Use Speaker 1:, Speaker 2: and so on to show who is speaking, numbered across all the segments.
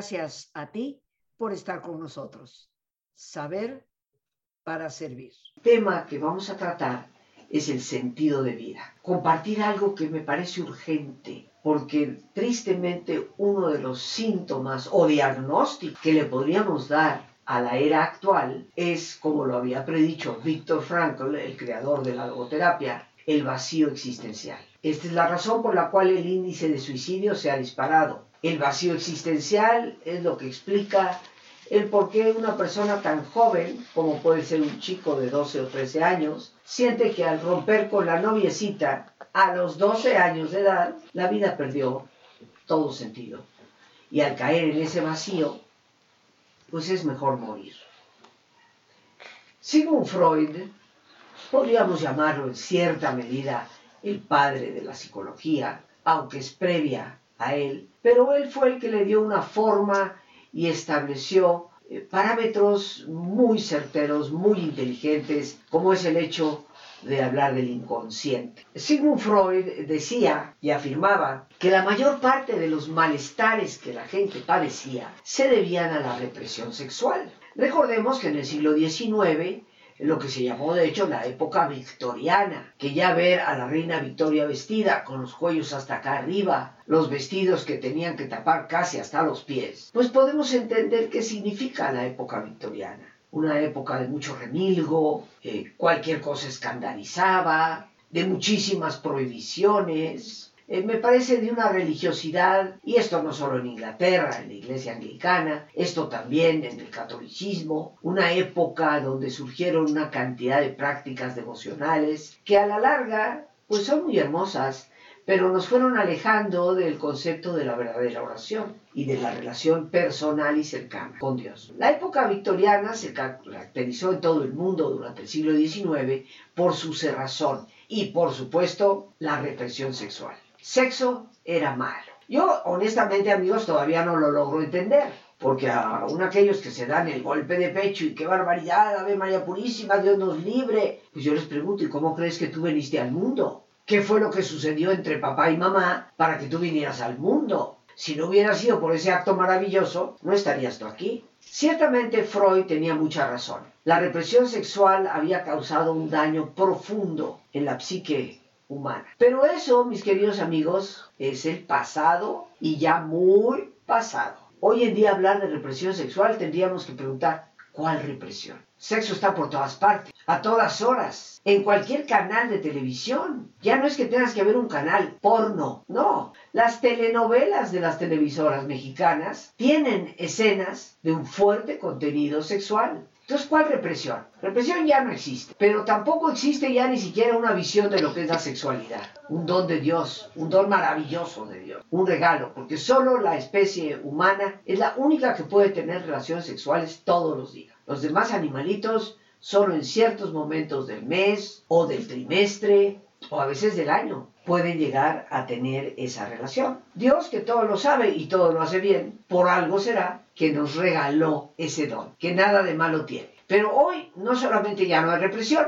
Speaker 1: Gracias a ti por estar con nosotros. Saber para servir.
Speaker 2: El tema que vamos a tratar es el sentido de vida. Compartir algo que me parece urgente, porque tristemente uno de los síntomas o diagnósticos que le podríamos dar a la era actual es, como lo había predicho Víctor Frankl, el creador de la logoterapia, el vacío existencial. Esta es la razón por la cual el índice de suicidio se ha disparado. El vacío existencial es lo que explica el por qué una persona tan joven, como puede ser un chico de 12 o 13 años, siente que al romper con la noviecita a los 12 años de edad, la vida perdió todo sentido. Y al caer en ese vacío, pues es mejor morir. Sigmund Freud, podríamos llamarlo en cierta medida el padre de la psicología, aunque es previa a él, pero él fue el que le dio una forma y estableció eh, parámetros muy certeros, muy inteligentes, como es el hecho de hablar del inconsciente. Sigmund Freud decía y afirmaba que la mayor parte de los malestares que la gente padecía se debían a la represión sexual. Recordemos que en el siglo XIX lo que se llamó de hecho la época victoriana, que ya ver a la reina Victoria vestida con los cuellos hasta acá arriba, los vestidos que tenían que tapar casi hasta los pies, pues podemos entender qué significa la época victoriana. Una época de mucho remilgo, eh, cualquier cosa escandalizaba, de muchísimas prohibiciones, eh, me parece de una religiosidad, y esto no solo en Inglaterra, en la iglesia anglicana, esto también en el catolicismo, una época donde surgieron una cantidad de prácticas devocionales que a la larga pues son muy hermosas, pero nos fueron alejando del concepto de la verdadera oración y de la relación personal y cercana con Dios. La época victoriana se caracterizó en todo el mundo durante el siglo XIX por su cerrazón y por supuesto la represión sexual sexo era malo. Yo, honestamente, amigos, todavía no lo logro entender. Porque aún aquellos que se dan el golpe de pecho y qué barbaridad, Ave María Purísima, Dios nos libre. Pues yo les pregunto, ¿y cómo crees que tú viniste al mundo? ¿Qué fue lo que sucedió entre papá y mamá para que tú vinieras al mundo? Si no hubiera sido por ese acto maravilloso, no estarías tú aquí. Ciertamente Freud tenía mucha razón. La represión sexual había causado un daño profundo en la psique humana. Pero eso, mis queridos amigos, es el pasado y ya muy pasado. Hoy en día hablar de represión sexual tendríamos que preguntar, ¿cuál represión? Sexo está por todas partes, a todas horas, en cualquier canal de televisión. Ya no es que tengas que ver un canal porno, no. Las telenovelas de las televisoras mexicanas tienen escenas de un fuerte contenido sexual. Entonces, ¿cuál represión? Represión ya no existe, pero tampoco existe ya ni siquiera una visión de lo que es la sexualidad. Un don de Dios, un don maravilloso de Dios, un regalo, porque solo la especie humana es la única que puede tener relaciones sexuales todos los días. Los demás animalitos solo en ciertos momentos del mes o del trimestre o a veces del año pueden llegar a tener esa relación. Dios, que todo lo sabe y todo lo hace bien, por algo será que nos regaló ese don, que nada de malo tiene. Pero hoy no solamente ya no hay represión,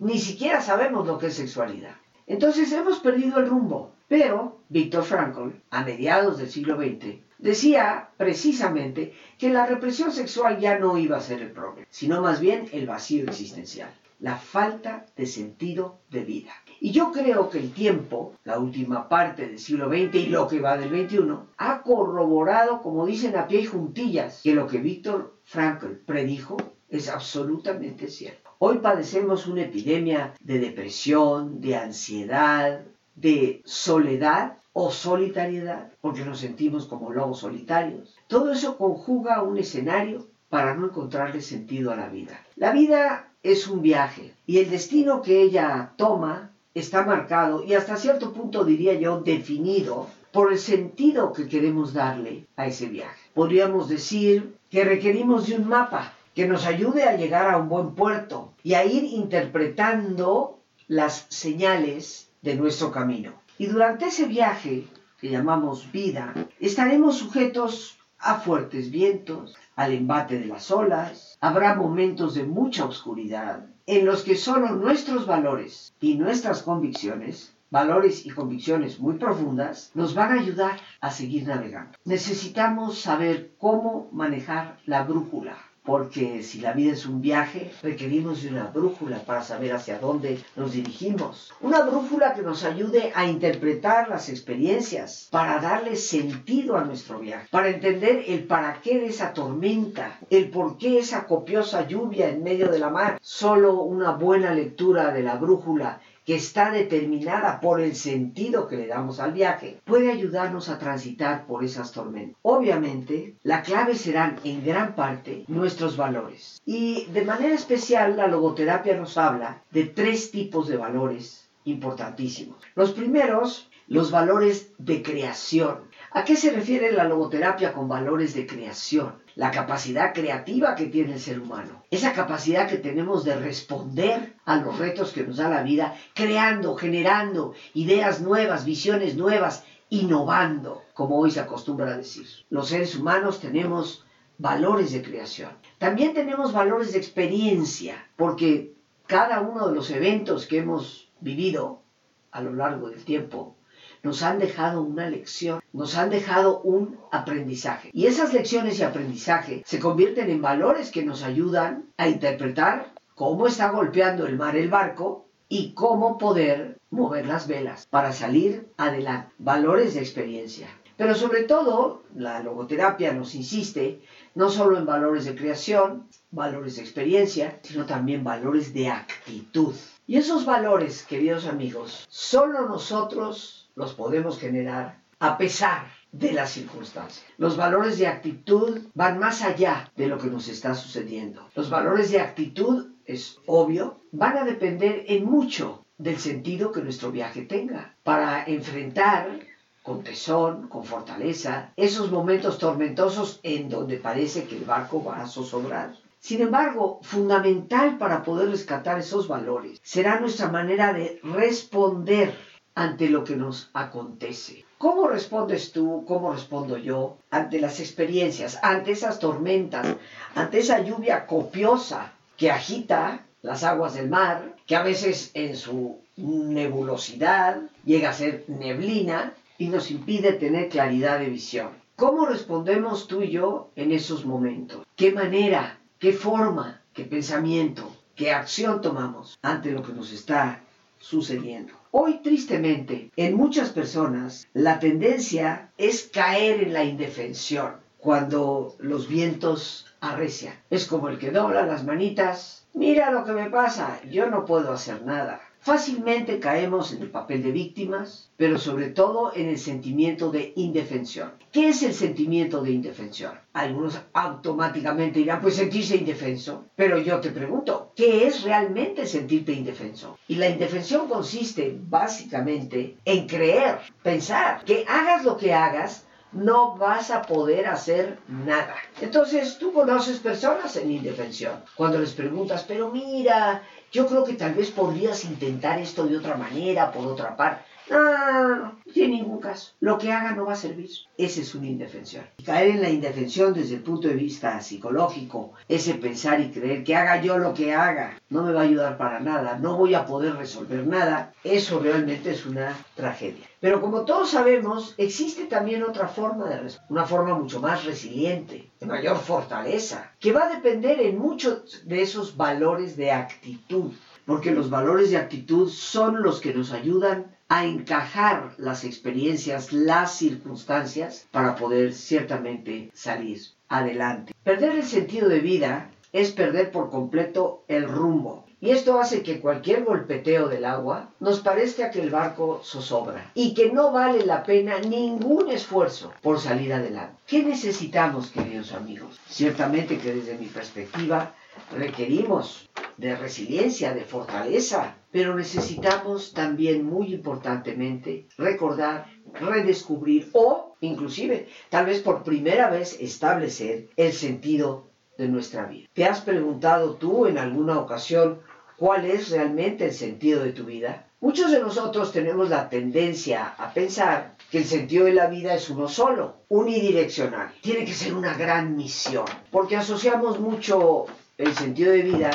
Speaker 2: ni siquiera sabemos lo que es sexualidad. Entonces hemos perdido el rumbo. Pero Víctor Frankl, a mediados del siglo XX, decía precisamente que la represión sexual ya no iba a ser el problema, sino más bien el vacío existencial, la falta de sentido de vida. Y yo creo que el tiempo, la última parte del siglo XX y lo que va del XXI, ha corroborado, como dicen a pie y juntillas, que lo que Víctor Frankl predijo es absolutamente cierto. Hoy padecemos una epidemia de depresión, de ansiedad, de soledad o solitariedad, porque nos sentimos como lobos solitarios. Todo eso conjuga un escenario para no encontrarle sentido a la vida. La vida es un viaje y el destino que ella toma está marcado y hasta cierto punto diría yo definido por el sentido que queremos darle a ese viaje. Podríamos decir que requerimos de un mapa que nos ayude a llegar a un buen puerto y a ir interpretando las señales de nuestro camino. Y durante ese viaje, que llamamos vida, estaremos sujetos a fuertes vientos, al embate de las olas, habrá momentos de mucha oscuridad, en los que solo nuestros valores y nuestras convicciones valores y convicciones muy profundas, nos van a ayudar a seguir navegando. Necesitamos saber cómo manejar la brújula porque si la vida es un viaje, requerimos de una brújula para saber hacia dónde nos dirigimos. Una brújula que nos ayude a interpretar las experiencias, para darle sentido a nuestro viaje, para entender el para qué de esa tormenta, el por qué esa copiosa lluvia en medio de la mar. Solo una buena lectura de la brújula que está determinada por el sentido que le damos al viaje, puede ayudarnos a transitar por esas tormentas. Obviamente, la clave serán en gran parte nuestros valores. Y de manera especial, la logoterapia nos habla de tres tipos de valores importantísimos. Los primeros, los valores de creación. ¿A qué se refiere la logoterapia con valores de creación? La capacidad creativa que tiene el ser humano. Esa capacidad que tenemos de responder a los retos que nos da la vida, creando, generando ideas nuevas, visiones nuevas, innovando, como hoy se acostumbra a decir. Los seres humanos tenemos valores de creación. También tenemos valores de experiencia, porque cada uno de los eventos que hemos vivido a lo largo del tiempo nos han dejado una lección, nos han dejado un aprendizaje. Y esas lecciones y aprendizaje se convierten en valores que nos ayudan a interpretar cómo está golpeando el mar el barco y cómo poder mover las velas para salir adelante. Valores de experiencia. Pero sobre todo, la logoterapia nos insiste no solo en valores de creación, valores de experiencia, sino también valores de actitud. Y esos valores, queridos amigos, solo nosotros los podemos generar a pesar de las circunstancias. Los valores de actitud van más allá de lo que nos está sucediendo. Los valores de actitud, es obvio, van a depender en mucho del sentido que nuestro viaje tenga para enfrentar con tesón, con fortaleza, esos momentos tormentosos en donde parece que el barco va a zozobrar. Sin embargo, fundamental para poder rescatar esos valores será nuestra manera de responder ante lo que nos acontece. ¿Cómo respondes tú, cómo respondo yo ante las experiencias, ante esas tormentas, ante esa lluvia copiosa que agita las aguas del mar, que a veces en su nebulosidad llega a ser neblina y nos impide tener claridad de visión? ¿Cómo respondemos tú y yo en esos momentos? ¿Qué manera, qué forma, qué pensamiento, qué acción tomamos ante lo que nos está sucediendo? Hoy, tristemente, en muchas personas, la tendencia es caer en la indefensión cuando los vientos arrecian. Es como el que dobla las manitas. Mira lo que me pasa, yo no puedo hacer nada. Fácilmente caemos en el papel de víctimas, pero sobre todo en el sentimiento de indefensión. ¿Qué es el sentimiento de indefensión? Algunos automáticamente dirán, pues sentirse indefenso. Pero yo te pregunto, ¿qué es realmente sentirte indefenso? Y la indefensión consiste básicamente en creer, pensar que hagas lo que hagas, no vas a poder hacer nada. Entonces tú conoces personas en indefensión. Cuando les preguntas, pero mira, yo creo que tal vez podrías intentar esto de otra manera, por otra parte. No, no, no, no, en ningún caso. Lo que haga no va a servir. Ese es una indefensión. Y caer en la indefensión desde el punto de vista psicológico, ese pensar y creer que haga yo lo que haga, no me va a ayudar para nada, no voy a poder resolver nada, eso realmente es una tragedia. Pero como todos sabemos, existe también otra forma de responder, una forma mucho más resiliente, de mayor fortaleza, que va a depender en muchos de esos valores de actitud, porque los valores de actitud son los que nos ayudan a encajar las experiencias, las circunstancias, para poder ciertamente salir adelante. Perder el sentido de vida es perder por completo el rumbo. Y esto hace que cualquier golpeteo del agua nos parezca que el barco zozobra y que no vale la pena ningún esfuerzo por salir adelante. ¿Qué necesitamos, queridos amigos? Ciertamente que desde mi perspectiva requerimos de resiliencia, de fortaleza, pero necesitamos también muy importantemente recordar, redescubrir o inclusive tal vez por primera vez establecer el sentido de nuestra vida. ¿Te has preguntado tú en alguna ocasión cuál es realmente el sentido de tu vida? Muchos de nosotros tenemos la tendencia a pensar que el sentido de la vida es uno solo, unidireccional. Tiene que ser una gran misión, porque asociamos mucho el sentido de vida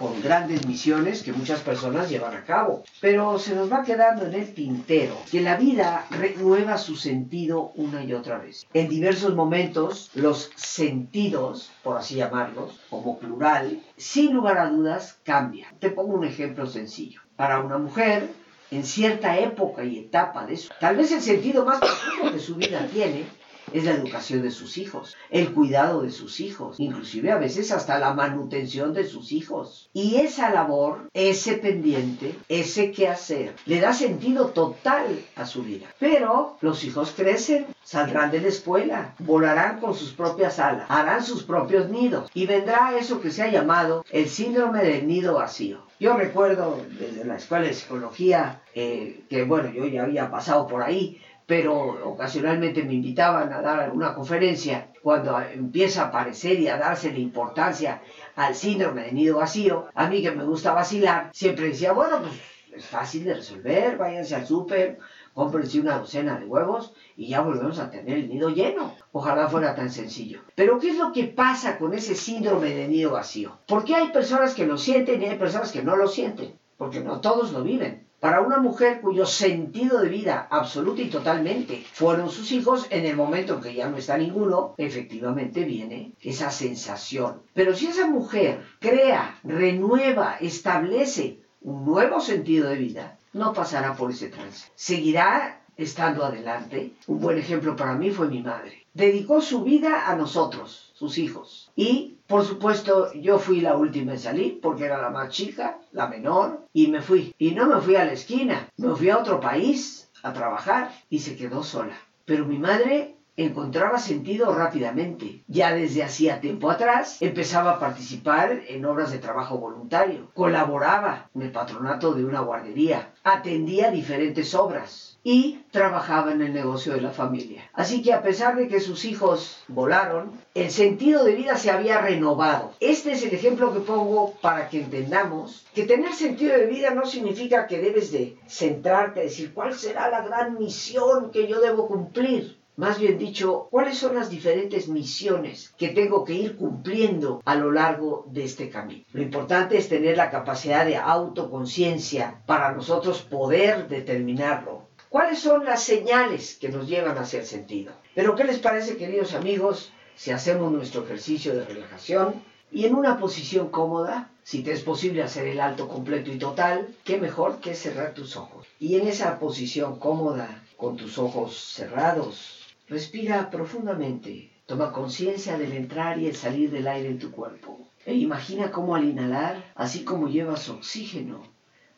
Speaker 2: con grandes misiones que muchas personas llevan a cabo. Pero se nos va quedando en el tintero que la vida renueva su sentido una y otra vez. En diversos momentos, los sentidos, por así llamarlos, como plural, sin lugar a dudas, cambian. Te pongo un ejemplo sencillo. Para una mujer, en cierta época y etapa de eso, tal vez el sentido más profundo que su vida tiene es la educación de sus hijos, el cuidado de sus hijos, inclusive a veces hasta la manutención de sus hijos. Y esa labor, ese pendiente, ese quehacer, le da sentido total a su vida. Pero los hijos crecen, saldrán de la escuela, volarán con sus propias alas, harán sus propios nidos y vendrá eso que se ha llamado el síndrome del nido vacío. Yo recuerdo desde la escuela de psicología eh, que, bueno, yo ya había pasado por ahí, pero ocasionalmente me invitaban a dar una conferencia cuando empieza a aparecer y a darse la importancia al síndrome de nido vacío, a mí que me gusta vacilar, siempre decía, bueno, pues es fácil de resolver, váyanse al súper, cómprense una docena de huevos y ya volvemos a tener el nido lleno. Ojalá fuera tan sencillo. Pero ¿qué es lo que pasa con ese síndrome de nido vacío? Porque hay personas que lo sienten y hay personas que no lo sienten, porque no todos lo viven. Para una mujer cuyo sentido de vida absoluta y totalmente fueron sus hijos, en el momento en que ya no está ninguno, efectivamente viene esa sensación. Pero si esa mujer crea, renueva, establece un nuevo sentido de vida, no pasará por ese trance. Seguirá estando adelante. Un buen ejemplo para mí fue mi madre. Dedicó su vida a nosotros, sus hijos. Y por supuesto, yo fui la última en salir porque era la más chica, la menor, y me fui. Y no me fui a la esquina, me fui a otro país a trabajar y se quedó sola. Pero mi madre encontraba sentido rápidamente. Ya desde hacía tiempo atrás empezaba a participar en obras de trabajo voluntario, colaboraba en el patronato de una guardería, atendía diferentes obras y trabajaba en el negocio de la familia. Así que a pesar de que sus hijos volaron, el sentido de vida se había renovado. Este es el ejemplo que pongo para que entendamos que tener sentido de vida no significa que debes de centrarte, decir cuál será la gran misión que yo debo cumplir. Más bien dicho, cuáles son las diferentes misiones que tengo que ir cumpliendo a lo largo de este camino. Lo importante es tener la capacidad de autoconciencia para nosotros poder determinarlo. ¿Cuáles son las señales que nos llevan a hacer sentido? Pero ¿qué les parece, queridos amigos, si hacemos nuestro ejercicio de relajación y en una posición cómoda, si te es posible hacer el alto completo y total, qué mejor que cerrar tus ojos. Y en esa posición cómoda, con tus ojos cerrados, Respira profundamente. Toma conciencia del entrar y el salir del aire en tu cuerpo. E imagina cómo al inhalar, así como llevas oxígeno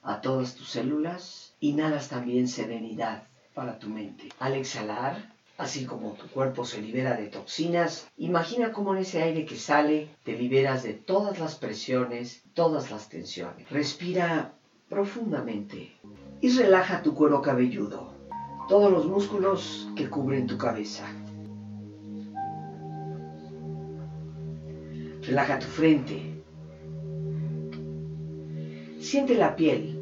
Speaker 2: a todas tus células, inhalas también serenidad para tu mente. Al exhalar, así como tu cuerpo se libera de toxinas, imagina cómo en ese aire que sale te liberas de todas las presiones, todas las tensiones. Respira profundamente y relaja tu cuero cabelludo todos los músculos que cubren tu cabeza. Relaja tu frente. Siente la piel,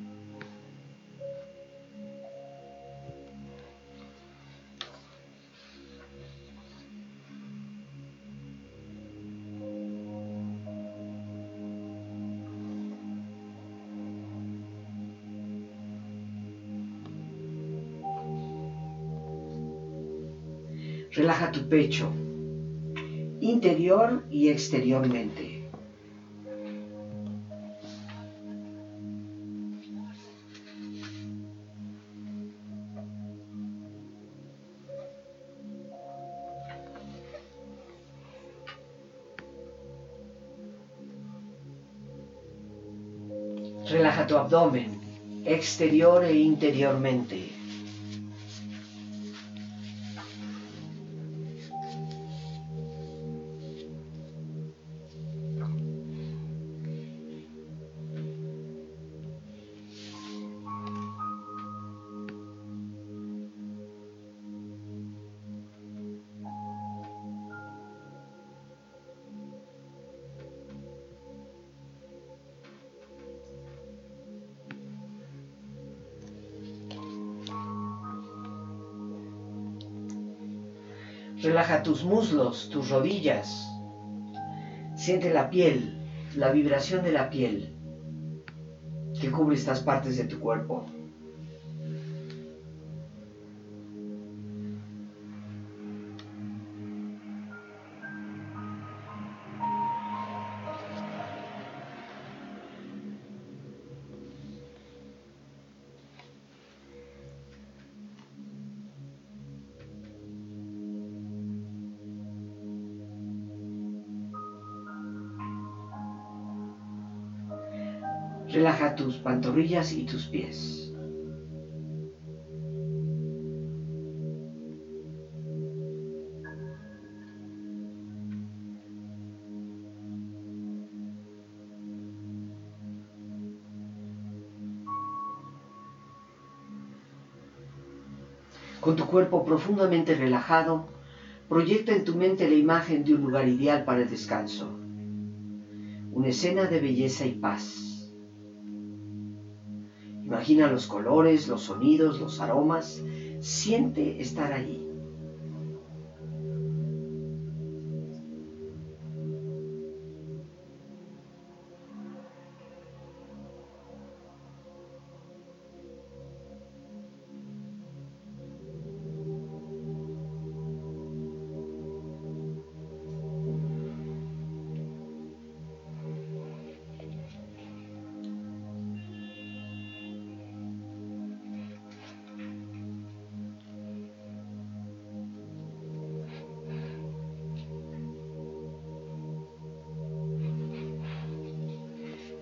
Speaker 2: Relaja tu pecho, interior y exteriormente. Relaja tu abdomen, exterior e interiormente. Relaja tus muslos, tus rodillas. Siente la piel, la vibración de la piel que cubre estas partes de tu cuerpo. Tus pantorrillas y tus pies. Con tu cuerpo profundamente relajado, proyecta en tu mente la imagen de un lugar ideal para el descanso. Una escena de belleza y paz. Imagina los colores, los sonidos, los aromas. Siente estar allí.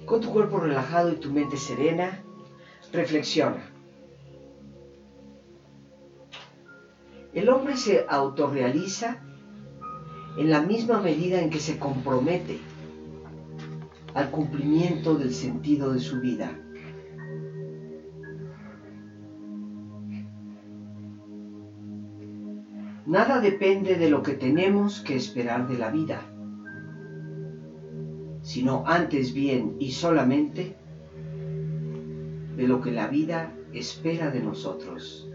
Speaker 2: Con tu cuerpo relajado y tu mente serena, reflexiona. El hombre se autorrealiza en la misma medida en que se compromete al cumplimiento del sentido de su vida. Nada depende de lo que tenemos que esperar de la vida sino antes bien y solamente de lo que la vida espera de nosotros.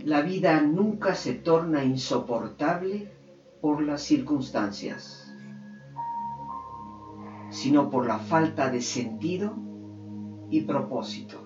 Speaker 2: La vida nunca se torna insoportable por las circunstancias, sino por la falta de sentido y propósito.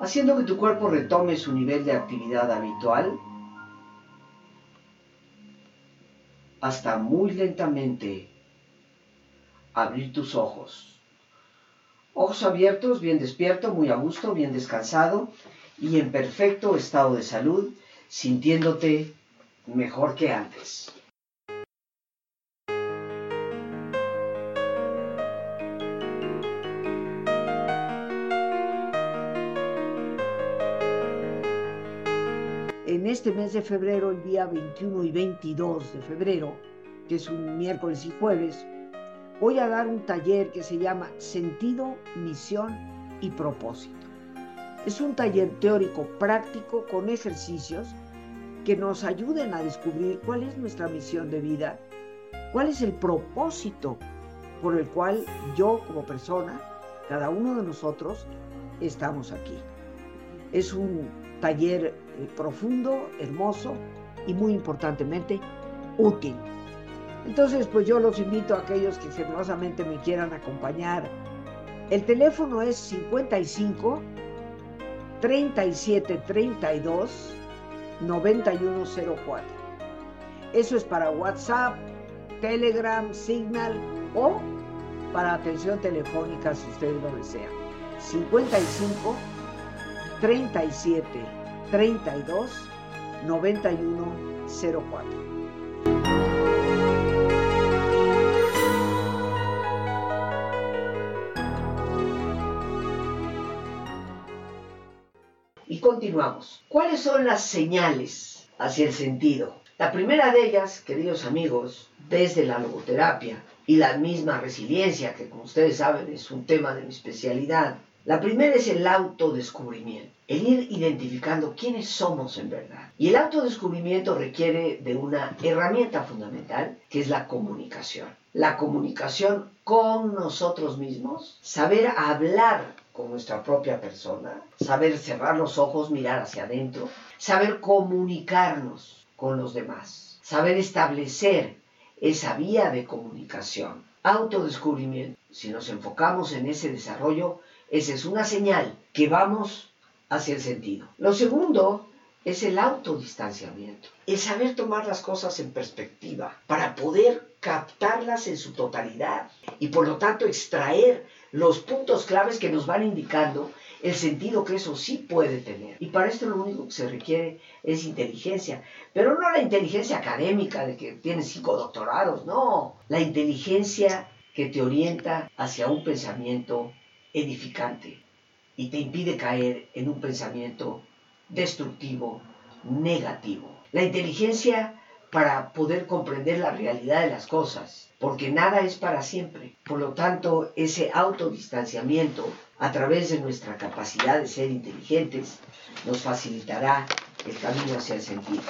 Speaker 2: haciendo que tu cuerpo retome su nivel de actividad habitual, hasta muy lentamente abrir tus ojos. Ojos abiertos, bien despierto, muy a gusto, bien descansado y en perfecto estado de salud, sintiéndote mejor que antes.
Speaker 1: En este mes de febrero, el día 21 y 22 de febrero, que es un miércoles y jueves, voy a dar un taller que se llama Sentido, Misión y Propósito. Es un taller teórico práctico con ejercicios que nos ayuden a descubrir cuál es nuestra misión de vida, cuál es el propósito por el cual yo como persona, cada uno de nosotros, estamos aquí. Es un taller eh, profundo, hermoso y muy importantemente útil. Entonces, pues yo los invito a aquellos que generosamente me quieran acompañar. El teléfono es 55 37 32 9104. Eso es para WhatsApp, Telegram, Signal o para atención telefónica si ustedes lo desean. 55 37 32 9104.
Speaker 2: continuamos. ¿Cuáles son las señales hacia el sentido? La primera de ellas, queridos amigos, desde la logoterapia y la misma resiliencia, que como ustedes saben es un tema de mi especialidad, la primera es el autodescubrimiento, el ir identificando quiénes somos en verdad. Y el autodescubrimiento requiere de una herramienta fundamental, que es la comunicación. La comunicación con nosotros mismos, saber hablar con nuestra propia persona, saber cerrar los ojos, mirar hacia adentro, saber comunicarnos con los demás, saber establecer esa vía de comunicación, autodescubrimiento. Si nos enfocamos en ese desarrollo, esa es una señal que vamos hacia el sentido. Lo segundo es el autodistanciamiento, el saber tomar las cosas en perspectiva para poder captarlas en su totalidad y por lo tanto extraer los puntos claves que nos van indicando el sentido que eso sí puede tener. Y para esto lo único que se requiere es inteligencia, pero no la inteligencia académica de que tienes cinco doctorados, no, la inteligencia que te orienta hacia un pensamiento edificante y te impide caer en un pensamiento destructivo, negativo. La inteligencia para poder comprender la realidad de las cosas, porque nada es para siempre. Por lo tanto, ese autodistanciamiento a través de nuestra capacidad de ser inteligentes nos facilitará el camino hacia el sentido.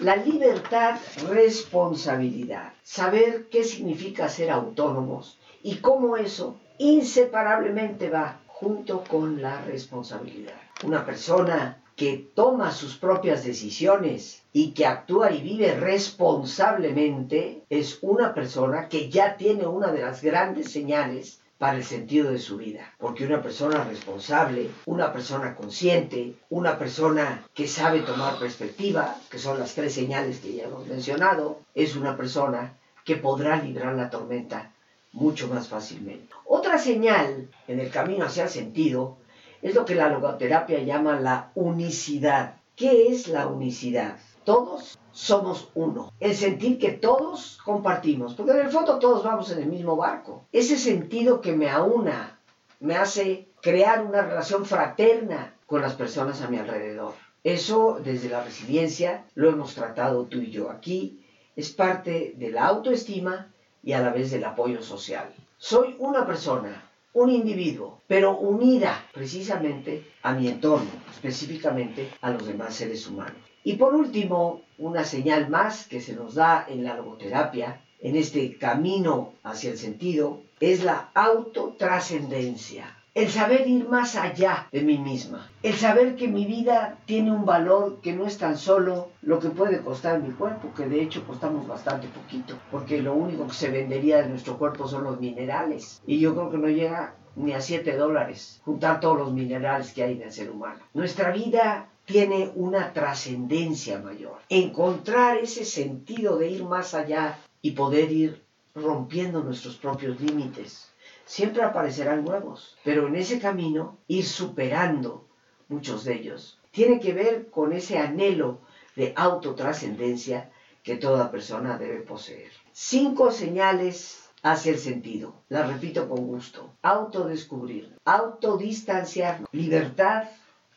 Speaker 2: La libertad, responsabilidad, saber qué significa ser autónomos y cómo eso inseparablemente va junto con la responsabilidad. Una persona que toma sus propias decisiones y que actúa y vive responsablemente es una persona que ya tiene una de las grandes señales para el sentido de su vida. Porque una persona responsable, una persona consciente, una persona que sabe tomar perspectiva, que son las tres señales que ya hemos mencionado, es una persona que podrá librar la tormenta mucho más fácilmente. Otra señal en el camino hacia el sentido es lo que la logoterapia llama la unicidad. ¿Qué es la unicidad? Todos somos uno. El sentir que todos compartimos, porque en el fondo todos vamos en el mismo barco. Ese sentido que me aúna, me hace crear una relación fraterna con las personas a mi alrededor. Eso desde la resiliencia lo hemos tratado tú y yo aquí. Es parte de la autoestima y a la vez del apoyo social. Soy una persona un individuo, pero unida precisamente a mi entorno, específicamente a los demás seres humanos. Y por último, una señal más que se nos da en la logoterapia, en este camino hacia el sentido, es la autotrascendencia. El saber ir más allá de mí misma, el saber que mi vida tiene un valor que no es tan solo lo que puede costar mi cuerpo, que de hecho costamos bastante poquito, porque lo único que se vendería de nuestro cuerpo son los minerales, y yo creo que no llega ni a 7 dólares juntar todos los minerales que hay en el ser humano. Nuestra vida tiene una trascendencia mayor. Encontrar ese sentido de ir más allá y poder ir rompiendo nuestros propios límites. Siempre aparecerán nuevos, pero en ese camino ir superando muchos de ellos. Tiene que ver con ese anhelo de autotrascendencia que toda persona debe poseer. Cinco señales hacia el sentido. La repito con gusto. Autodescubrir, autodistanciar, libertad,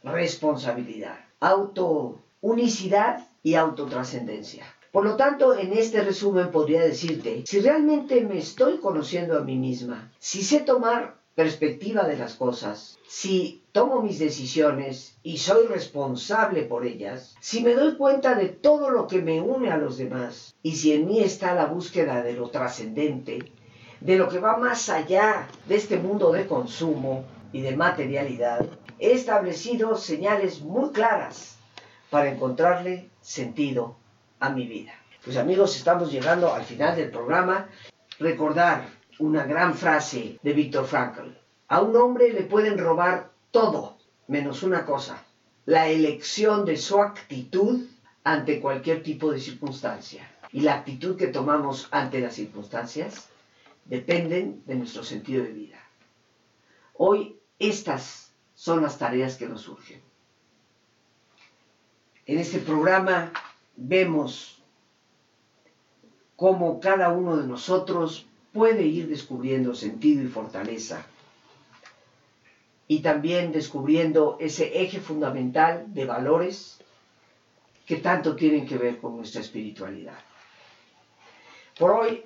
Speaker 2: responsabilidad, autounicidad y autotrascendencia. Por lo tanto, en este resumen podría decirte, si realmente me estoy conociendo a mí misma, si sé tomar perspectiva de las cosas, si tomo mis decisiones y soy responsable por ellas, si me doy cuenta de todo lo que me une a los demás y si en mí está la búsqueda de lo trascendente, de lo que va más allá de este mundo de consumo y de materialidad, he establecido señales muy claras para encontrarle sentido a mi vida. Pues amigos, estamos llegando al final del programa. Recordar una gran frase de Víctor Frankl. A un hombre le pueden robar todo, menos una cosa, la elección de su actitud ante cualquier tipo de circunstancia. Y la actitud que tomamos ante las circunstancias dependen de nuestro sentido de vida. Hoy estas son las tareas que nos surgen. En este programa vemos cómo cada uno de nosotros puede ir descubriendo sentido y fortaleza y también descubriendo ese eje fundamental de valores que tanto tienen que ver con nuestra espiritualidad. Por hoy,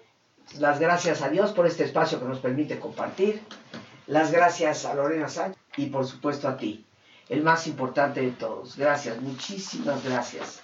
Speaker 2: las gracias a Dios por este espacio que nos permite compartir, las gracias a Lorena Sánchez y por supuesto a ti, el más importante de todos. Gracias, muchísimas gracias